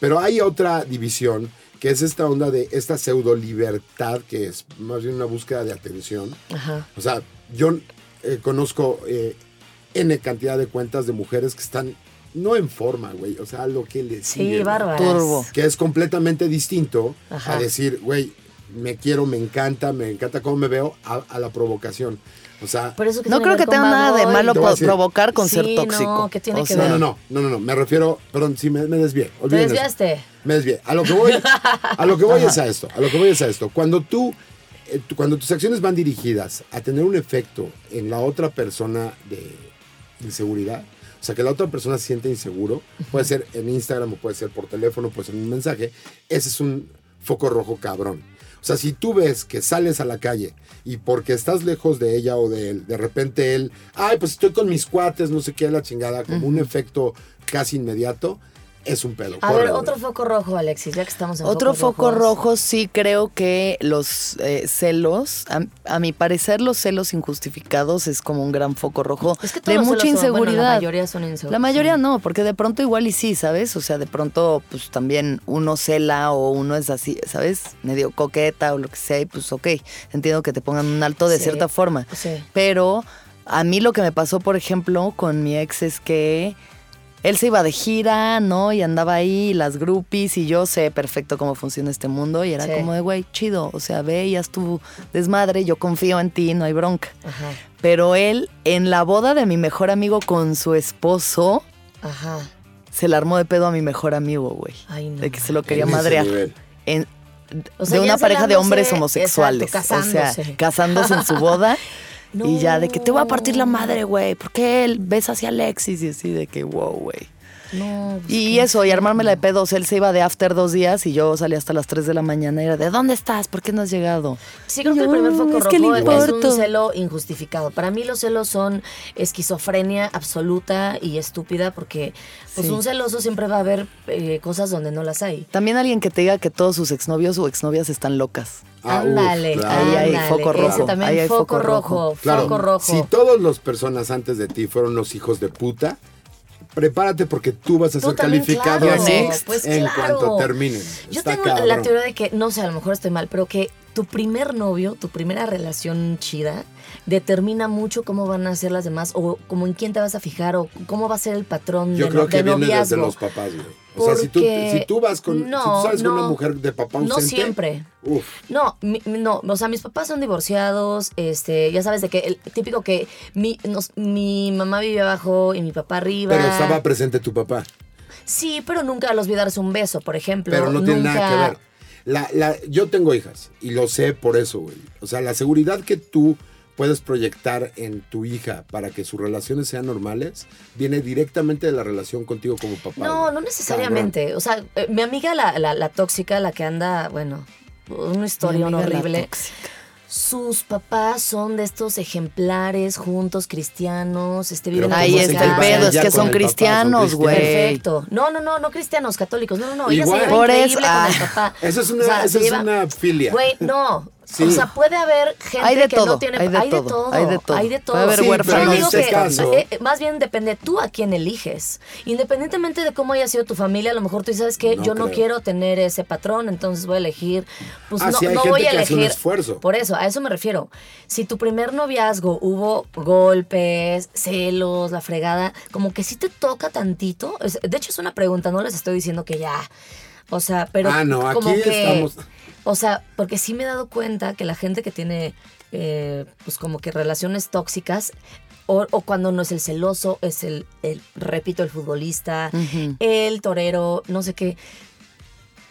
Pero hay otra división que es esta onda de esta pseudo libertad que es más bien una búsqueda de atención. Ajá. O sea, yo eh, conozco eh, N cantidad de cuentas de mujeres que están no en forma, güey. O sea, lo que les Sí, sigue, bárbaras. Turbo. que es completamente distinto Ajá. a decir, güey, me quiero, me encanta, me encanta cómo me veo, a, a la provocación. O sea, Por eso que No creo que tenga nada de malo provocar con ser Sí, tóxico. no, ¿qué tiene O que sea, ver? no, no, no, no, me refiero, perdón, si me, me desvié. Te desviaste. Me desvié. A lo que voy, a lo que voy es a esto, a lo que voy es a esto. Cuando tú, eh, tú- cuando tus acciones van dirigidas a tener un efecto en la otra persona de inseguridad, o sea, que la otra persona se siente inseguro, puede ser en Instagram o puede ser por teléfono, puede ser en un mensaje, ese es un foco rojo cabrón. O sea, si tú ves que sales a la calle y porque estás lejos de ella o de él, de repente él, ay, pues estoy con mis cuates, no sé qué, la chingada, como un efecto casi inmediato, es un pedo. A ver, otro foco rojo, Alexis, ya que estamos en Otro foco rojos. rojo, sí creo que los eh, celos, a, a mi parecer los celos injustificados es como un gran foco rojo Es que todos de los mucha celos son- bueno, inseguridad. la mayoría son inseguros. La mayoría no, porque de pronto igual y sí, ¿sabes? O sea, de pronto pues también uno cela o uno es así, ¿sabes? Medio coqueta o lo que sea y pues ok, entiendo que te pongan un alto de Sí, cierta forma. sí. Pero a mí lo que me pasó, por ejemplo, con mi ex es que él se iba de gira, ¿no? Y andaba ahí, las groupies, y yo sé perfecto cómo funciona este mundo. Y era Sí. como de, güey, chido. O sea, ve y haz tu desmadre, yo confío en ti, no hay bronca. Ajá, Pero él, en la boda de mi mejor amigo con su esposo, ajá. se le armó de pedo a mi mejor amigo, güey. Ay, no De que se lo quería En madrear. nivel. En- O sea, de una pareja de hombres homosexuales. exacto, o sea, casándose en su boda. Y ya de que te voy a partir la madre, güey. ¿Por qué él ves hacia Alexis? Y así de que, wow, güey. No, pues, Y eso, y armármela de pedos. Él se iba de after dos días y yo salí hasta las 3 de la mañana. Y era de, ¿dónde estás? ¿Por qué no has llegado? Sí, creo que el primer foco es que le rojo es un celo injustificado. Para mí los celos son esquizofrenia absoluta y estúpida porque pues Sí. un celoso siempre va a ver eh, cosas donde no las hay. También alguien que te diga que todos sus exnovios o exnovias están locas. Ah, ándale, claro. Ahí hay foco Ese rojo, también ahí hay foco, foco rojo, rojo. Claro, foco rojo. si todas las personas antes de ti fueron los hijos de puta, prepárate porque tú vas a Tú ser también, calificado claro, así pues en claro. cuanto terminen. Yo Está tengo cabrón. la teoría de que, no sé, a lo mejor estoy mal, pero que tu primer novio, tu primera relación chida, determina mucho cómo van a ser las demás o como en quién te vas a fijar o cómo va a ser el patrón Yo de, creo que de viene desde noviazgo. los papás, güey. O sea, si tú, si vas con, si No, tú sales con una no. mujer de papá No siempre. Uf, No, mi- no, o sea, mis papás son divorciados, este, ya sabes de que el típico que mi, nos- mi mamá vive abajo y mi papá arriba. pero estaba presente tu papá. Sí, pero nunca los vi darse un beso, por ejemplo. Pero no tiene nada que ver. La, la, yo tengo hijas y lo sé por eso, güey. O sea, la seguridad que tú puedes proyectar en tu hija para que sus relaciones sean normales viene directamente de la relación contigo como papá. No, no necesariamente. O sea, eh, mi amiga la, la, la tóxica, la que anda, bueno, una historia Mi amiga la horrible. tóxica. Sus papás son de estos ejemplares juntos, cristianos, este, viven Ahí ¿cómo es se el pedo, es que son cristianos, güey. Perfecto. No, no, no, no cristianos, católicos. No, no, no. Ella Igual. se lleva Por increíble eso, ah. el papá. Esa es una- O sea, esa se es lleva- una filia. Güey, no. Sí. O sea, puede haber gente Hay de que todo, no tiene... hay de todo, hay de todo. Hay de todo. Puede haber Sí, huérfanos. digo este que caso- eh, eh, más bien depende tú a quién eliges. Independientemente de cómo haya sido tu familia, a lo mejor tú sabes que No yo no quiero tener ese patrón, entonces voy a elegir. Pues Ah, no, sí, hay no gente voy a un elegir. esfuerzo. Por eso, a eso me refiero. Si tu primer noviazgo hubo golpes, celos, la fregada, como que sí te toca tantito. De hecho, es una pregunta, no les estoy diciendo que ya. O sea, pero Ah, no, como aquí que. estamos- O sea, porque sí me he dado cuenta que la gente que tiene, eh, pues como que relaciones tóxicas, o, o cuando no es el celoso, es el, el, repito, el futbolista, el torero, no sé qué.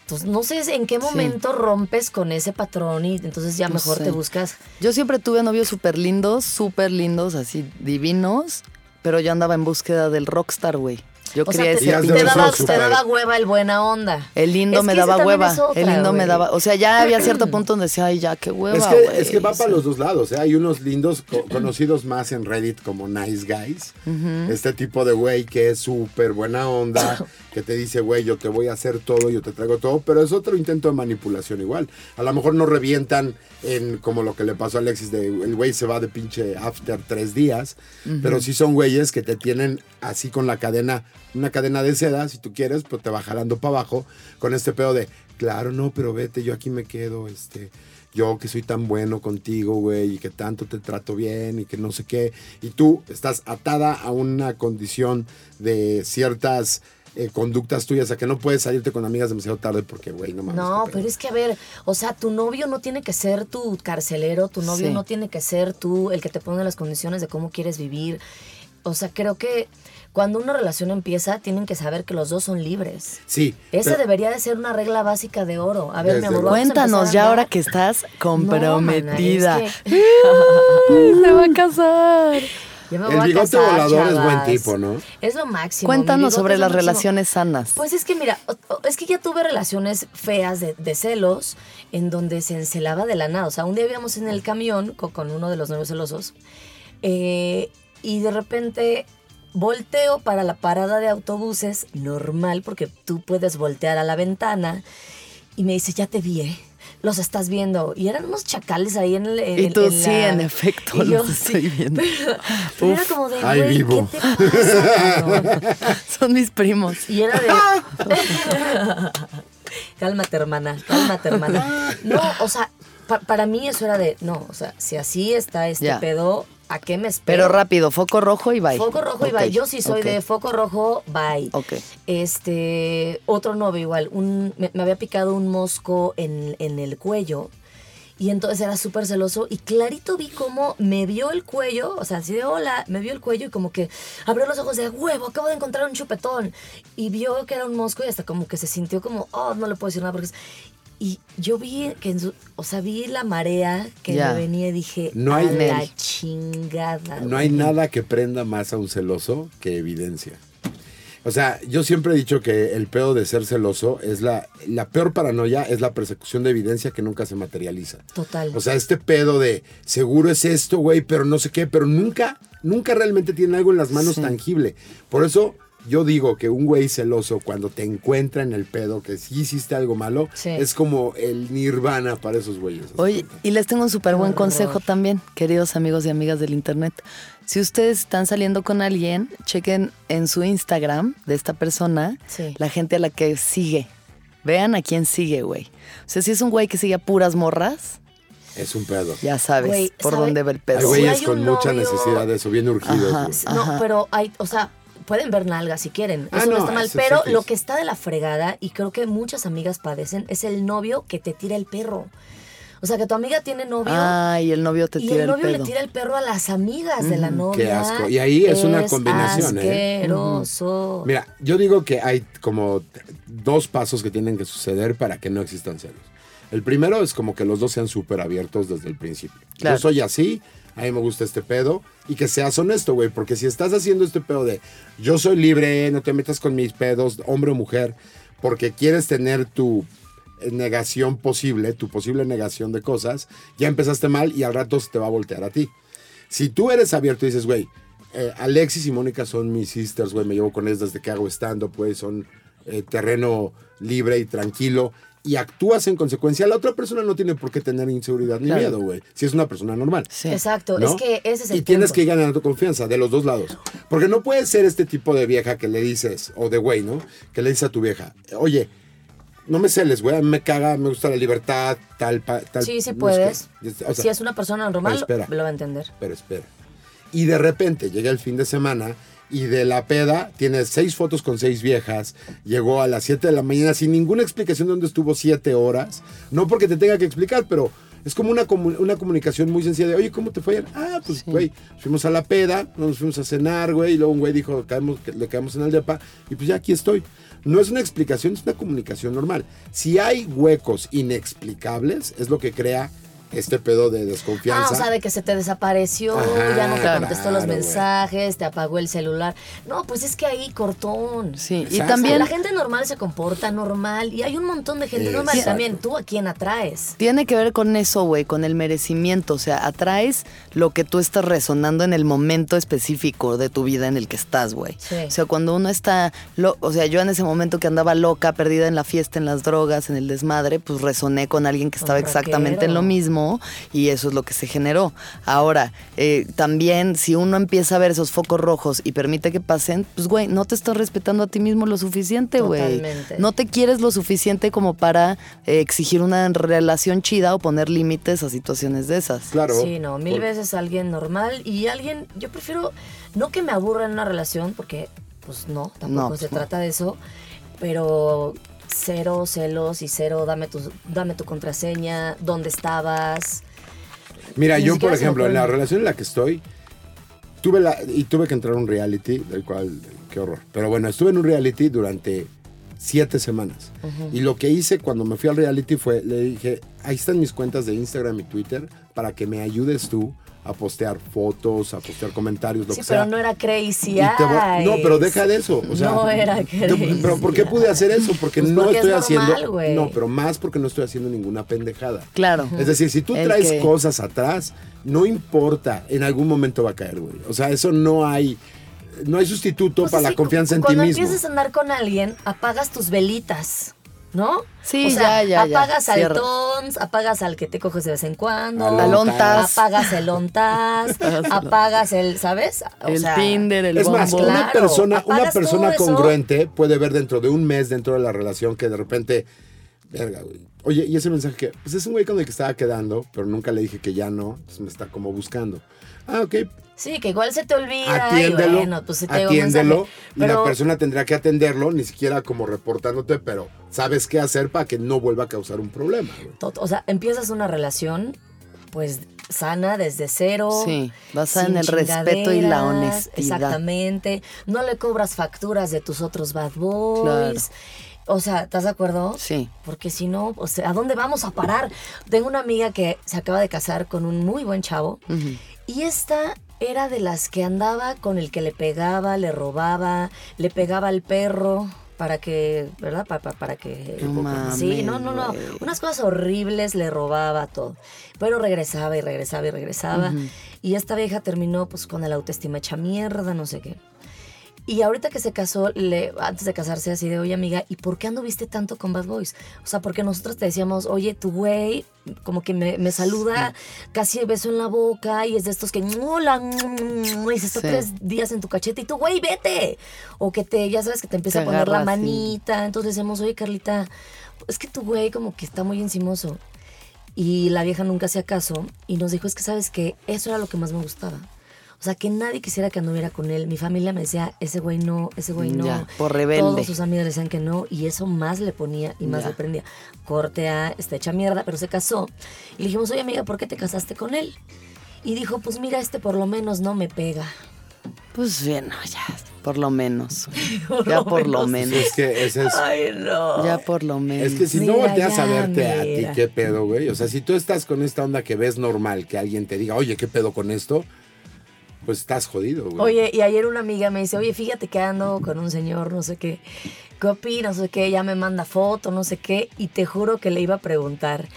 Entonces, no sé en qué momento rompes con ese patrón y entonces ya No mejor sé. te buscas. Yo siempre tuve novios súper lindos, súper lindos, así divinos, pero yo andaba en búsqueda del rockstar, güey. Yo O sea, quería te, Y has ese te daba, te daba hueva el buena onda. El lindo Es me daba hueva. otra, el lindo me daba. O sea, ya había cierto punto donde decía, ay, ya, qué hueva. Es que, güey". es que va para los dos lados. ¿eh? Hay unos lindos co- conocidos más en Reddit como Nice Guys. Este tipo de güey que es súper buena onda, que te dice, güey, yo te voy a hacer todo, yo te traigo todo, pero es otro intento de manipulación igual. A lo mejor no revientan en como lo que le pasó a Alexis, de el güey se va de pinche after tres días, pero sí son güeyes que te tienen así con la cadena, una cadena de seda, si tú quieres, pues te va jalando para abajo con este pedo de, claro, no, pero vete, yo aquí me quedo, este yo que soy tan bueno contigo, güey, y que tanto te trato bien y que no sé qué, y tú estás atada a una condición de ciertas eh, conductas tuyas, a que no puedes salirte con amigas demasiado tarde porque, güey, no mames. No, pero es que a ver, o sea, tu novio no tiene que ser tu carcelero, tu novio Sí. no tiene que ser tú el que te pone las condiciones de cómo quieres vivir. O sea, creo que cuando una relación empieza, tienen que saber que los dos son libres. Sí. Esa pero- debería de ser una regla básica de oro. A ver, mi amor, Cuéntanos ya ahora que estás comprometida. No, mana, es que- Se va a casar. Ya me El voy a bigote casar, volador es buen tipo, ¿no? Es lo máximo. Cuéntanos sobre las máximo. relaciones sanas. Pues es que mira, es que ya tuve relaciones feas de, de celos en donde se encelaba de la nada. O sea, un día íbamos en el camión co- con, uno de los novios celosos eh, y de repente volteo para la parada de autobuses normal porque tú puedes voltear a la ventana y me dice, ya te vi, ¿eh? Los estás viendo. Y eran unos chacales ahí en el... en- Y tú, en sí, la- en efecto, Y yo, los estoy viendo. Pero, pero era como de, Ay, güey, vivo. ¿qué te pasa, cabrón? Son mis primos. Y era de. cálmate, hermana, cálmate, hermana. No, o sea, pa- para mí eso era de. No, o sea, si así está este pedo, ¿a qué me espero? Pero rápido, foco rojo y bye. Foco rojo y bye. Yo sí soy de foco rojo, bye. Ok. Este, otro novio igual, un, me, me había picado un mosco en, en el cuello. Y entonces era súper celoso y clarito vi cómo me vio el cuello, o sea, así de hola, me vio el cuello y como que abrió los ojos de huevo, acabo de encontrar un chupetón. Y vio que era un mosco y hasta como que se sintió como, oh, no le puedo decir nada porque es... Y yo vi que, en su- o sea, vi la marea que Ya. me venía y dije, No hay a la chingada. No hay güey". nada que prenda más a un celoso que evidencia. O sea, yo siempre he dicho que el pedo de ser celoso es la, la peor paranoia, es la persecución de evidencia que nunca se materializa. Total. O sea, este pedo de seguro es esto, güey, pero no sé qué, pero nunca, nunca realmente tiene algo en las manos Sí. tangible. Por eso yo digo que un güey celoso cuando te encuentra en el pedo que sí hiciste algo malo, Sí. es como el nirvana para esos güeyes. Oye, y les tengo un súper buen consejo también, queridos amigos y amigas del internet. Si ustedes están saliendo con alguien, chequen en su Instagram de esta persona Sí. la gente a la que sigue. Vean a quién sigue, güey. O sea, si es un güey que sigue a puras morras, Es un pedo. ya sabes Güey, por ¿sabe? dónde va el Hay pedo. Sí, güeyes hay con mucha novio- necesidad de eso, bien urgidos. Ajá. No, pero hay, o sea, pueden ver nalgas si quieren. Ah, Eso no, no, está mal. Pero lo que está de la fregada, y creo que muchas amigas padecen, es el novio que te tira el perro. O sea, que tu amiga tiene novio. Ah, y el novio te y tira el novio pedo. le tira el perro a las amigas de la Ujú. novia. Qué asco. Y ahí es una combinación, ¿eh? Asqueroso. Mira, yo digo que hay como dos pasos que tienen que suceder para que no existan celos. El primero es como que los dos sean súper abiertos desde el principio. Claro. Yo soy así, a mí me gusta este pedo, y que seas honesto, güey, porque si estás haciendo este pedo de yo soy libre, no te metas con mis pedos, hombre o mujer, porque quieres tener tu eh, negación posible, tu posible negación de cosas, ya empezaste mal y al rato se te va a voltear a ti. Si tú eres abierto y dices, güey, eh, Alexis y Mónica son mis sisters, güey, me llevo con ellas desde que hago stand-up, son eh, terreno libre y tranquilo, y actúas en consecuencia, la otra persona no tiene por qué tener inseguridad ni Claro. miedo, güey, si es una persona normal. Sí. Exacto. ¿no? Es que ese es el Y tienes que ganar tu confianza de los dos lados. Porque no puedes ser este tipo de vieja que le dices, o de güey, ¿no? Que le dices a tu vieja, oye, no me celes, güey, a mí me caga, me gusta la libertad, tal, pa- tal. Sí, sí no puedes. qué. O sea, si es una persona normal, pero espera. lo va a entender. pero espera. Y de repente llega el fin de semana y de la peda tiene seis fotos con seis viejas. Llegó a las 7 de la mañana sin ninguna explicación de dónde estuvo siete horas. No porque te tenga que explicar, pero es como una, una comunicación muy sencilla de, oye, ¿cómo te fue ayer? Ah, pues, güey, fuimos a la peda, nos fuimos a cenar, güey, y luego un güey dijo, caemos, que- le caemos en el depa, y pues ya aquí estoy. No es una explicación, es una comunicación normal. Si hay huecos inexplicables, es lo que crea este pedo de desconfianza. Ah, o sea, de que se te desapareció, Ajá, ya no te contestó los Claro, mensajes, te apagó el celular. No, pues es que ahí cortón. Sí, y también La gente normal se comporta normal y hay un montón de gente normal Exacto. también. ¿Tú a quién atraes? Tiene que ver con eso, güey, con el merecimiento. O sea, atraes lo que tú estás resonando en el momento específico de tu vida en el que estás, güey. Sí. O sea, cuando uno está, lo- o sea, yo en ese momento que andaba loca, perdida en la fiesta, en las drogas, en el desmadre, pues resoné con alguien que estaba exactamente en lo rockero. Mismo y eso es lo que se generó. Ahora, eh, también si uno empieza a ver esos focos rojos y permite que pasen, pues, güey, no te estás respetando a ti mismo lo suficiente, güey. Totalmente. No te quieres lo suficiente como para eh, exigir una relación chida o poner límites a situaciones de esas. Claro. Sí, no, mil Por- veces alguien normal y alguien, yo prefiero, no que me aburra en una relación, porque pues no, tampoco No, se pues no. trata de eso, pero cero celos y cero, dame tu, dame tu contraseña, dónde estabas. Mira, Ni yo, por ejemplo, en la relación en la que estoy, tuve la, y tuve que entrar a un reality, del cual, qué horror. Pero bueno, estuve en un reality durante siete semanas. Y lo que hice cuando me fui al reality fue, le dije, ahí están mis cuentas de Instagram y Twitter para que me ayudes tú a postear fotos, a postear comentarios, lo sí, que pero sea. no era crazy. Y te voy- no, pero deja de eso. O sea, No era te- crazy Pero ¿por qué pude hacer eso? Porque Pues no porque es estoy normal, haciendo. No, pero más porque no estoy haciendo ninguna pendejada. Claro. Es decir, si tú El traes que- cosas atrás, no importa, en algún momento va a caer, güey. O sea, eso no hay, no hay sustituto Pues para la confianza en ti cuando mismo. empiezas a andar con alguien, apagas tus velitas, ¿no? Sí, o sea, ya, ya, ya, Apagas al tons, apagas al que te coges de vez en cuando. Al ontas. Apagas el ontas, apagas el, ¿sabes? O el sea, Tinder, el Es más, Bumble. una Claro, persona, una persona congruente puede ver dentro de un mes dentro de la relación que de repente, verga, güey. Oye, y ese mensaje que, pues es un güey con el que estaba quedando, pero nunca le dije que ya no, entonces me está como buscando. Ah, ok, Sí, que igual se te olvida. atiéndelo, y bueno, pues se te atiéndelo, y la persona tendrá que atenderlo, ni siquiera como reportándote, pero sabes qué hacer para que no vuelva a causar un problema. O sea, empiezas una relación, pues sana desde cero. Sí, basada en el respeto y la honestidad. Exactamente. No le cobras facturas de tus otros bad boys. Claro. O sea, ¿estás de acuerdo? Sí. Porque si no, o sea, ¿a dónde vamos a parar? Tengo una amiga que se acaba de casar con un muy buen chavo. Y esta era de las que andaba con el que le pegaba, le robaba, le pegaba al perro para que, ¿verdad? Pa- pa- para que... No sí, no, no, no. Unas cosas horribles le robaba todo. Pero regresaba y regresaba y regresaba. Y esta vieja terminó pues con el autoestima hecha mierda, no sé qué. Y ahorita que se casó, le, antes de casarse, así de, oye amiga, ¿y por qué anduviste tanto con Bad Boys? O sea, porque nosotros te decíamos, oye, tu güey, como que me, me saluda, casi beso en la boca, y es de estos que, hola, mm, y se está Sí. tres días en tu cachete, y tú, güey, vete. O que te, ya sabes, que te empieza Te a poner la agarra manita. Entonces decimos, oye, Carlita, es que tu güey como que está muy encimoso. Y la vieja nunca hacía caso y nos dijo, es que sabes que eso era lo que más me gustaba. O sea, que nadie quisiera que anduviera con él. Mi familia me decía, ese güey no, ese güey no. Ya, por rebelde. Todos sus amigos decían que no y eso más le ponía y más Ya. le prendía. Corte A, está hecha mierda, pero se casó. Y le dijimos, oye amiga, ¿por qué te casaste con él? Y dijo, pues mira, este por lo menos no me pega. Pues bien, no, ya, por lo menos. Por ya lo por lo menos. Es que ese es... Ay, no. Ya por lo menos. Es que si no volteas a verte a ti. ¿qué pedo, güey? O sea, si tú estás con esta onda que ves normal, que alguien te diga, oye, ¿qué pedo con esto? Pues estás jodido, güey. Oye, y ayer una amiga me dice, oye, fíjate que ando con un señor, no sé qué, ¿qué? No sé qué, ya me manda foto, no sé qué, y te juro que le iba a preguntar,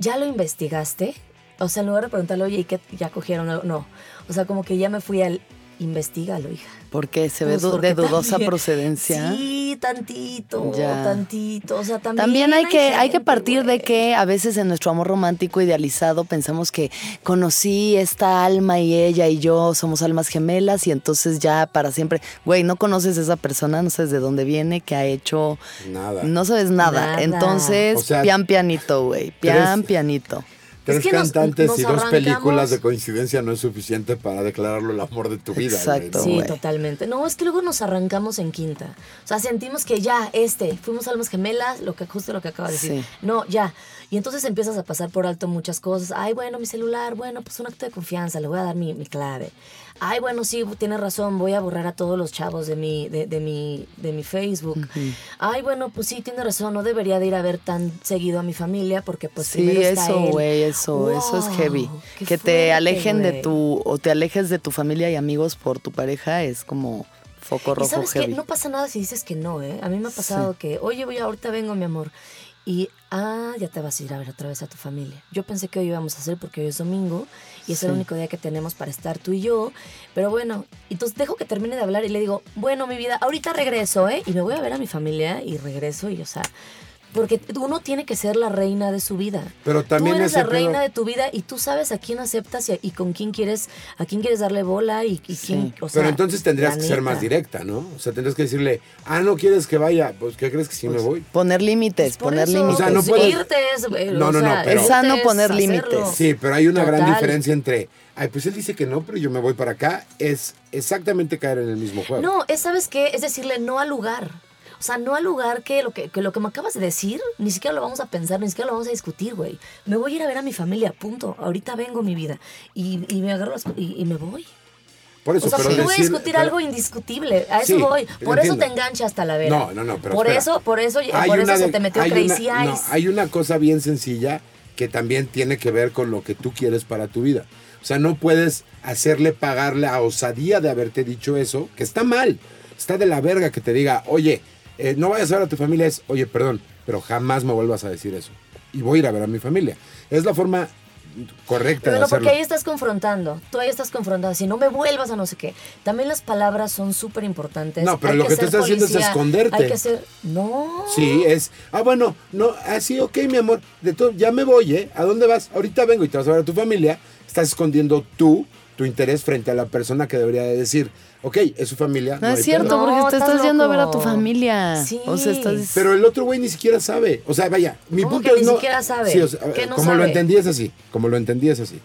¿ya lo investigaste? O sea, en lugar de preguntarle, oye, ¿y qué ya cogieron? algo?". No, o sea, como que ya me fui al, investigalo, hija. Porque se ve Pues, porque de dudosa también- procedencia. Sí, tantito, Ya. tantito. O sea, también. También hay que, hay que partir de que a veces en nuestro amor romántico idealizado pensamos que conocí esta alma y ella y yo somos almas gemelas y entonces ya para siempre, güey, no conoces a esa persona, no sabes de dónde viene, qué ha hecho, Nada. no sabes nada. Nada. Entonces, O sea, pian pianito, güey, pian tres- pianito. Tres Es que nos- cantantes nos y dos arrancamos- películas de coincidencia no es suficiente para declararlo el amor de tu vida. güey, Exacto. ¿no? Sí, totalmente. No, es que luego nos arrancamos en quinta. O sea, sentimos que ya, este, fuimos almas gemelas, lo que justo lo que acaba de decir. Sí. No, ya. Y entonces empiezas a pasar por alto muchas cosas. Ay, bueno, mi celular, bueno, pues un acto de confianza, le voy a dar mi, mi clave. Ay, bueno, sí, tienes razón, voy a borrar a todos los chavos de mi, de, de mi, de mi Facebook. Ay, bueno, pues sí, tiene razón, no debería de ir a ver tan seguido a mi familia porque pues Sí, primero está eso, güey, eso, eso es heavy. Que te alejen de tu, o te alejes de tu familia y amigos por tu pareja es como foco Y rojo sabes que no pasa nada si dices que no, ¿eh? A mí me ha pasado que, oye, voy, ahorita vengo, mi amor. Y, ah, ya te vas a ir a ver otra vez a tu familia. Yo pensé que hoy íbamos a hacer porque hoy es domingo y es el único día que tenemos para estar tú y yo. Pero bueno, entonces dejo que termine de hablar y le digo, bueno, mi vida, ahorita regreso, ¿eh? Y me voy a ver a mi familia y regreso y, o sea, porque uno tiene que ser la reina de su vida. Pero también tú eres la reina pedo- de tu vida y tú sabes a quién aceptas y, y con quién quieres, a quién quieres darle bola y, y quién, o sea, Pero entonces tendrías que ser más directa, ¿no? O sea, tendrías que decirle, ah, no quieres que vaya, pues ¿qué crees que sí me voy? Poner límites, Por poner límites. O sea, no pues, puedes- irte es, eh, No, no, no, sea, pero- Es sano poner límites. Sí, pero hay una gran diferencia entre, ay, pues él dice que no, pero yo me voy para acá, es exactamente caer en el mismo juego. No, es, ¿sabes qué? Es decirle no al lugar. O sea, no al lugar que lo que, que lo que me acabas de decir, ni siquiera lo vamos a pensar, ni siquiera lo vamos a discutir, güey. Me voy a ir a ver a mi familia, punto. Ahorita vengo mi vida. Y, y me agarro las y, y me voy. Por eso, O sea, pero porque voy a decir- discutir pero- algo indiscutible. A eso Sí, voy. Por eso entiendo. te enganchas hasta la vera. No, no, no, pero Por espera. eso, por eso, Hay por eso se te metió hay Crazy una- no, hay una cosa bien sencilla que también tiene que ver con lo que tú quieres para tu vida. O sea, no puedes hacerle pagar la osadía de haberte dicho eso, que está mal. Está de la verga que te diga, oye, eh, no vayas a ver a tu familia. Es, oye, perdón, pero jamás me vuelvas a decir eso. Y voy a ir a ver a mi familia. Es la forma correcta Pero de hacerlo. porque ahí estás confrontando. Tú ahí estás confrontando. Si no me vuelvas a no sé qué. También las palabras son súper importantes. No, pero Hay lo que tú ser estás haciendo es esconderte. Hay que ser. No. Sí, es. Ah, bueno, no, así, ok, mi amor. De todo, ya me voy, ¿eh? ¿A dónde vas? Ahorita vengo y te vas a ver a tu familia. Estás escondiendo tú tu interés frente a la persona que debería de decir, ok, es su familia. No es cierto, pedo". No, porque te estás estás yendo a ver a tu familia. Sí. O sea, estás. Pero el otro güey ni siquiera sabe. O sea, vaya, mi ¿Cómo punto que es ni no. siquiera sabe? Sí, o sea, ¿Qué no como lo sabe? entendí es así. Como lo entendí es así.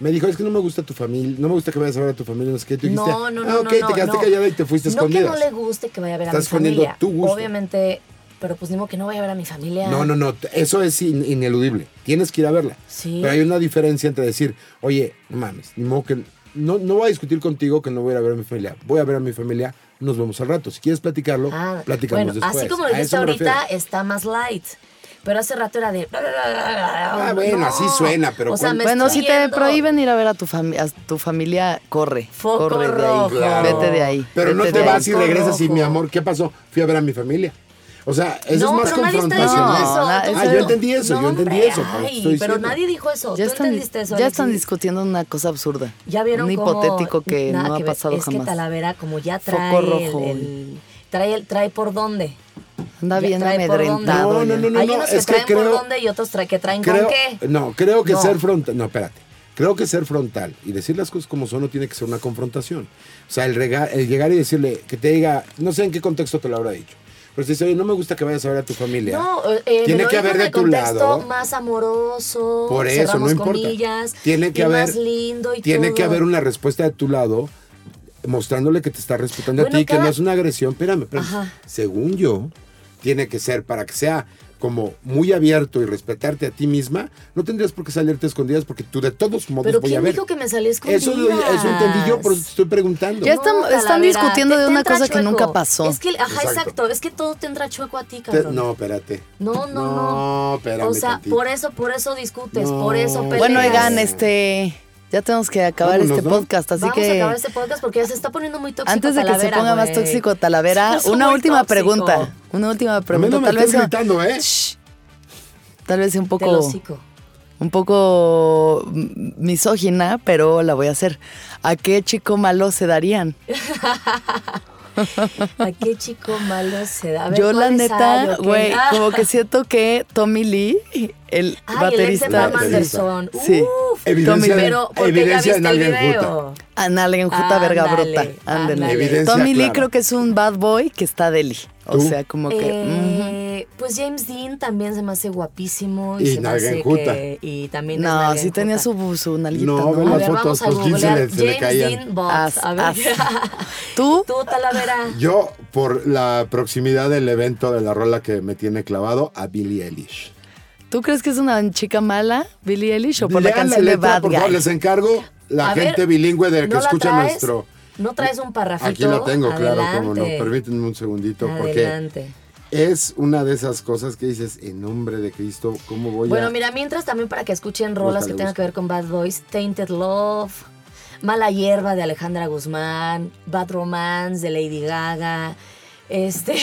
Me dijo, es que no me gusta tu familia, no me gusta que vayas a ver a tu familia, no sé qué. Tú dijiste, No, no, no. ah, ok, no, te no, quedaste no. callada y te fuiste No escondida. que no le guste que vaya a ver a Estás mi escondiendo familia. tu gusto. Obviamente, pero pues ni modo que no vaya a ver a mi familia. No, no, no, eso es in- ineludible. Tienes que ir a verla. Sí. Pero hay una diferencia entre decir, oye, no mames, ni modo que no, no voy a discutir contigo que no voy a ir a ver a mi familia. Voy a ver a mi familia, nos vemos al rato. Si quieres platicarlo, Ah, platicamos bueno, después. así como lo me ahorita, está más light. Pero hace rato era de. Ah, bueno, así suena, pero O sea, ¿cuál- me Bueno, si te prohíben ir a ver a tu, fami- a tu familia, corre. Foco corre de rojo. ahí. Claro. Vete de ahí. Pero no te vas ahí. y regresas y mi amor, ¿qué pasó? Fui a ver a mi familia. O sea, eso no, es más pero confrontacional. No, Ah, yo entendí eso, No, yo entendí hombre, eso, ay, pero diciendo. nadie dijo eso. Ya ¿Tú están, entendiste eso, ya están Alexis? discutiendo una cosa absurda. Ya vieron Un cómo- hipotético que nada no ha que ver. pasado es jamás. que Talavera como ya trae el- rojo. el, trae el- trae por dónde. Anda bien amedrentado. ya. No, no, no. Hay unos que es que traen por creo- dónde y otros trae, que traen Creo, con qué. no, creo que No. ser frontal. No, espérate. Creo que ser frontal y decir las cosas como son no tiene que ser una confrontación. O sea, el, rega- el llegar y decirle que te diga, no sé en qué contexto te lo habrá dicho, pero si dice, oye, no me gusta que vayas a ver a tu familia. No, eh, me tiene que haber de tu lado. más amoroso. Por eso, no importa. comillas, tiene que haber, más lindo y tiene todo. que haber una respuesta de tu lado mostrándole que te está respetando Bueno, a ti, que cada- no es una agresión. Espérame, espérame. Según yo, tiene que ser para que sea como muy abierto y respetarte a ti misma, no tendrías por qué salirte a escondidas porque tú de todos modos Pero voy a ¿quién ver. dijo que me salí escondida? Eso, eso entendí yo, por eso te estoy preguntando. Ya están- están discutiendo de una cosa que nunca pasó. Es que, ajá, Exacto. exacto. Es que todo tendrá chueco a ti, Te- cabrón. no, espérate. No, no, no. No, espérame O sea, tantito. por eso, por eso discutes, No. por eso peleas. Bueno, oigan, este. Ya tenemos que acabar Vámonos, este ¿no? podcast, así Vamos que. a acabar este podcast porque ya se está poniendo muy tóxico Antes de que se ponga más tóxico Talavera, una última tóxico. pregunta. Una última A mí pregunta. no me tal vez gritando, ¿eh? Shh. Tal vez sea un poco un poco misógina, pero la voy a hacer. ¿A qué chico malo se darían? ¿A qué chico malo se da? A ver, Yo la ¿cuáles hay neta, güey, Ah. como que siento que Tommy Lee, el Ay, baterista, el. Anderson. Sí. Uf, Evidencia, pero de, porque ya evidencia viste en el alguien video. juta. Verga Bruta. Ándale. Evidencia Tommy Lee clara. creo que es un bad boy que está deli. O ¿Tú? sea, como que. ujú. Eh, Pues James Dean también se me hace guapísimo. Y, Y se me hace que- Y también No, sí tenía su, su nalguita, No, ¿no? ve A las ver, fotos, pues, 15 googlear le- se le James caían. As- A ver. ¿Tú? Tú, Talavera. Yo, por la proximidad del evento de la rola que me tiene clavado, a Billie Eilish. ¿Tú crees que es una chica mala, Billie Eilish, o por la Lean canción de letra, Bad por favor, Guy? les encargo la A ver, gente bilingüe del que ¿no la escucha traes? nuestro... ¿No traes un parrafito? Aquí la tengo, claro, como no. Permítanme un segundito, porque Adelante. Es una de esas cosas que dices, en nombre de Cristo, ¿cómo voy a...? Bueno, mira, mientras también para que escuchen rolas que tengan que ver con Bad Boys, Tainted Love, Mala Hierba de Alejandra Guzmán, Bad Romance de Lady Gaga, este...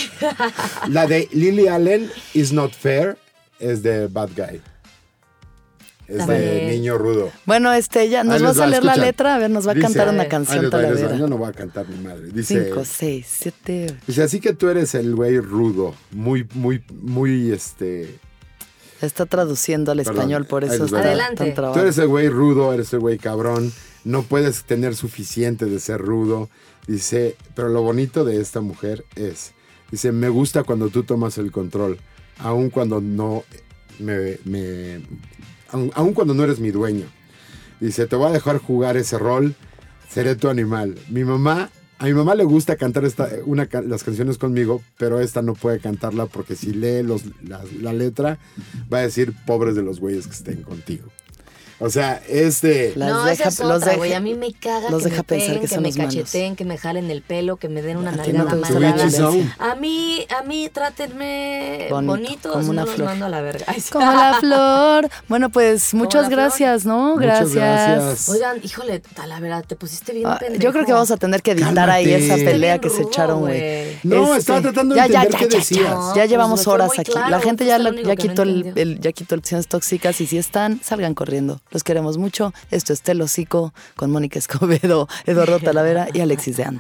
La de Lily Allen, Is Not Fair, es de Bad Guy. Es de. Niño Rudo. Bueno, este, ya nos vas les a leer la escucha. letra. A ver, nos va a cantar una canción les va, va. Yo no voy a cantar mi madre. Dice, Cinco, seis, siete. dice, así que tú eres el güey rudo, muy, muy, muy, este... Está traduciendo al Perdón, español, por eso va. está Adelante. tan Tú eres el güey rudo, eres el güey cabrón, no puedes tener suficiente de ser rudo. Dice, pero lo bonito de esta mujer es, dice, me gusta cuando tú tomas el control, aun cuando no me, me- aun, cuando no eres mi dueño. Dice, te voy a dejar jugar ese rol, seré tu animal. Mi mamá, a mi mamá le gusta cantar esta, una, las canciones conmigo, pero esta no puede cantarla porque si lee los, la, la letra va a decir, pobres de los güeyes que estén contigo. O sea, este... Las no, deja- esa es los otra, deja- güey. A mí me caga los que deja me pensar que que, me cacheteen, que me jalen el pelo, que me den una no nalgada más violencia. A mí, a mí, trátenme Bonito, bonito, como una no los flor. mando a la verga. Ay, sí. Como la flor. Bueno, pues muchas flor. gracias, ¿no? Muchas Gracias. gracias. Oigan, híjole, Talavera, te pusiste bien Ah, pendejo. yo creo que vamos a tener que editar ahí esa pelea que se echaron, güey. No, Este, estaba tratando de ya, entender ya, qué ya, decías. No, Ya pues llevamos fue horas aquí. la gente ya, el no quitó el, el- ya quitó lecciones tóxicas y si están, salgan corriendo. Los queremos mucho. Esto es Telocico con Mónica Escobedo, Eduardo Talavera y Alexis de Anda.